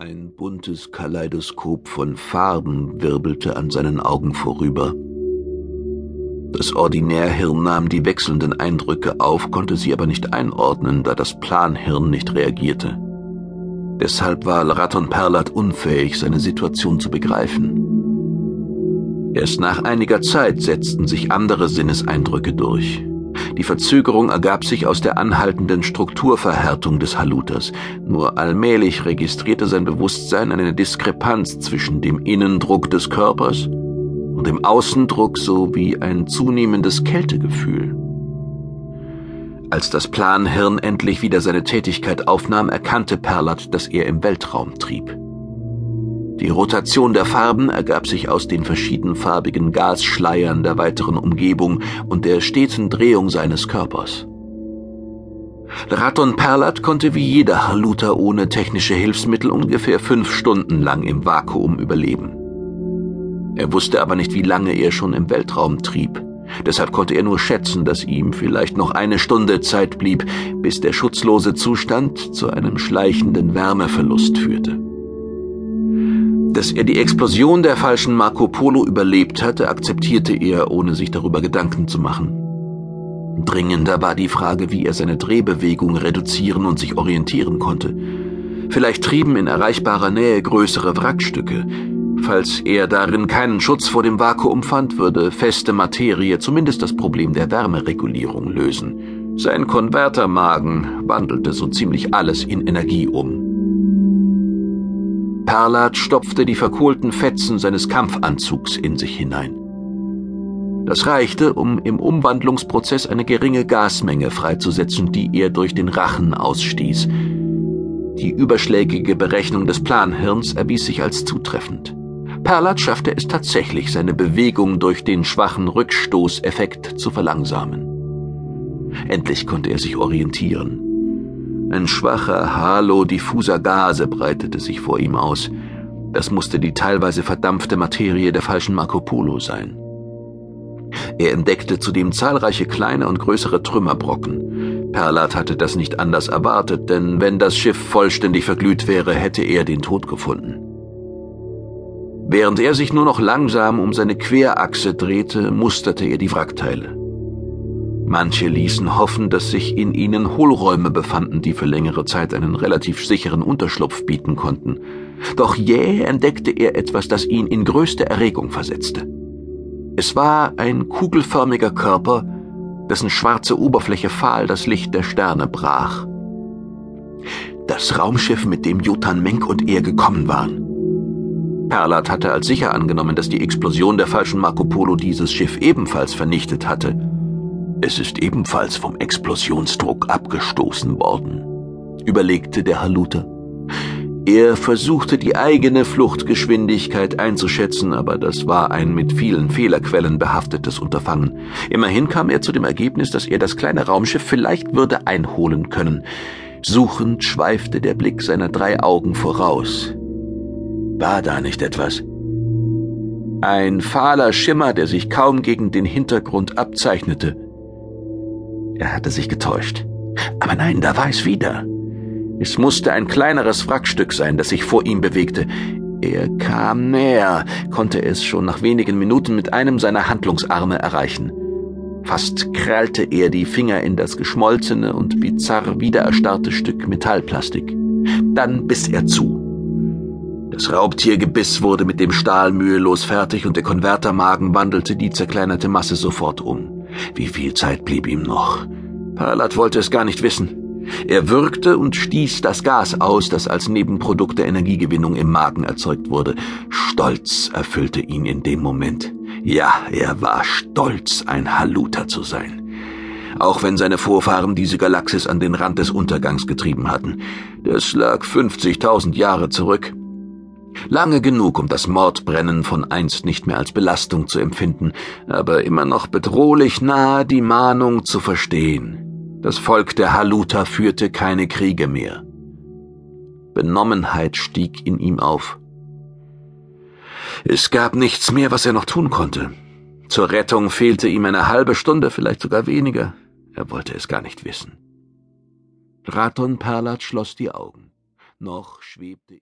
Ein buntes Kaleidoskop von Farben wirbelte an seinen Augen vorüber. Das Ordinärhirn nahm die wechselnden Eindrücke auf, konnte sie aber nicht einordnen, da das Planhirn nicht reagierte. Deshalb war Raton Perlat unfähig, seine Situation zu begreifen. Erst nach einiger Zeit setzten sich andere Sinneseindrücke durch. Die Verzögerung ergab sich aus der anhaltenden Strukturverhärtung des Haluters. Nur allmählich registrierte sein Bewusstsein eine Diskrepanz zwischen dem Innendruck des Körpers und dem Außendruck sowie ein zunehmendes Kältegefühl. Als das Planhirn endlich wieder seine Tätigkeit aufnahm, erkannte Perlat, dass er im Weltraum trieb. Die Rotation der Farben ergab sich aus den verschiedenfarbigen Gasschleiern der weiteren Umgebung und der steten Drehung seines Körpers. Raton Perlat konnte wie jeder Haluter ohne technische Hilfsmittel ungefähr fünf Stunden lang im Vakuum überleben. Er wusste aber nicht, wie lange er schon im Weltraum trieb. Deshalb konnte er nur schätzen, dass ihm vielleicht noch eine Stunde Zeit blieb, bis der schutzlose Zustand zu einem schleichenden Wärmeverlust führte. Dass er die Explosion der falschen Marco Polo überlebt hatte, akzeptierte er, ohne sich darüber Gedanken zu machen. Dringender war die Frage, wie er seine Drehbewegung reduzieren und sich orientieren konnte. Vielleicht trieben in erreichbarer Nähe größere Wrackstücke. Falls er darin keinen Schutz vor dem Vakuum fand, würde feste Materie zumindest das Problem der Wärmeregulierung lösen. Sein Konvertermagen wandelte so ziemlich alles in Energie um. Perlat stopfte die verkohlten Fetzen seines Kampfanzugs in sich hinein. Das reichte, um im Umwandlungsprozess eine geringe Gasmenge freizusetzen, die er durch den Rachen ausstieß. Die überschlägige Berechnung des Planhirns erwies sich als zutreffend. Perlat schaffte es tatsächlich, seine Bewegung durch den schwachen Rückstoßeffekt zu verlangsamen. Endlich konnte er sich orientieren. Ein schwacher Halo diffuser Gase breitete sich vor ihm aus. Das musste die teilweise verdampfte Materie der falschen Marco Polo sein. Er entdeckte zudem zahlreiche kleine und größere Trümmerbrocken. Perlat hatte das nicht anders erwartet, denn wenn das Schiff vollständig verglüht wäre, hätte er den Tod gefunden. Während er sich nur noch langsam um seine Querachse drehte, musterte er die Wrackteile. Manche ließen hoffen, dass sich in ihnen Hohlräume befanden, die für längere Zeit einen relativ sicheren Unterschlupf bieten konnten. Doch jäh entdeckte er etwas, das ihn in größte Erregung versetzte. Es war ein kugelförmiger Körper, dessen schwarze Oberfläche fahl das Licht der Sterne brach. Das Raumschiff, mit dem Jotan Menk und er gekommen waren. Perlat hatte als sicher angenommen, dass die Explosion der falschen Marco Polo dieses Schiff ebenfalls vernichtet hatte. Es ist ebenfalls vom Explosionsdruck abgestoßen worden, überlegte der Haluter. Er versuchte die eigene Fluchtgeschwindigkeit einzuschätzen, aber das war ein mit vielen Fehlerquellen behaftetes Unterfangen. Immerhin kam er zu dem Ergebnis, dass er das kleine Raumschiff vielleicht würde einholen können. Suchend schweifte der Blick seiner drei Augen voraus. War da nicht etwas? Ein fahler Schimmer, der sich kaum gegen den Hintergrund abzeichnete. Er hatte sich getäuscht. Aber nein, da war es wieder. Es musste ein kleineres Wrackstück sein, das sich vor ihm bewegte. Er kam näher, konnte es schon nach wenigen Minuten mit einem seiner Handlungsarme erreichen. Fast krallte er die Finger in das geschmolzene und bizarr wiedererstarrte Stück Metallplastik. Dann biss er zu. Das Raubtiergebiss wurde mit dem Stahl mühelos fertig und der Konvertermagen wandelte die zerkleinerte Masse sofort um. Wie viel Zeit blieb ihm noch? Perlat wollte es gar nicht wissen. Er würgte und stieß das Gas aus, das als Nebenprodukt der Energiegewinnung im Magen erzeugt wurde. Stolz erfüllte ihn in dem Moment. Ja, er war stolz, ein Haluter zu sein. Auch wenn seine Vorfahren diese Galaxis an den Rand des Untergangs getrieben hatten. Das lag 50.000 Jahre zurück. Lange genug, um das Mordbrennen von einst nicht mehr als Belastung zu empfinden, aber immer noch bedrohlich nahe die Mahnung zu verstehen. Das Volk der Haluta führte keine Kriege mehr. Benommenheit stieg in ihm auf. Es gab nichts mehr, was er noch tun konnte. Zur Rettung fehlte ihm eine halbe Stunde, vielleicht sogar weniger. Er wollte es gar nicht wissen. Raton Perlat schloss die Augen. Noch schwebte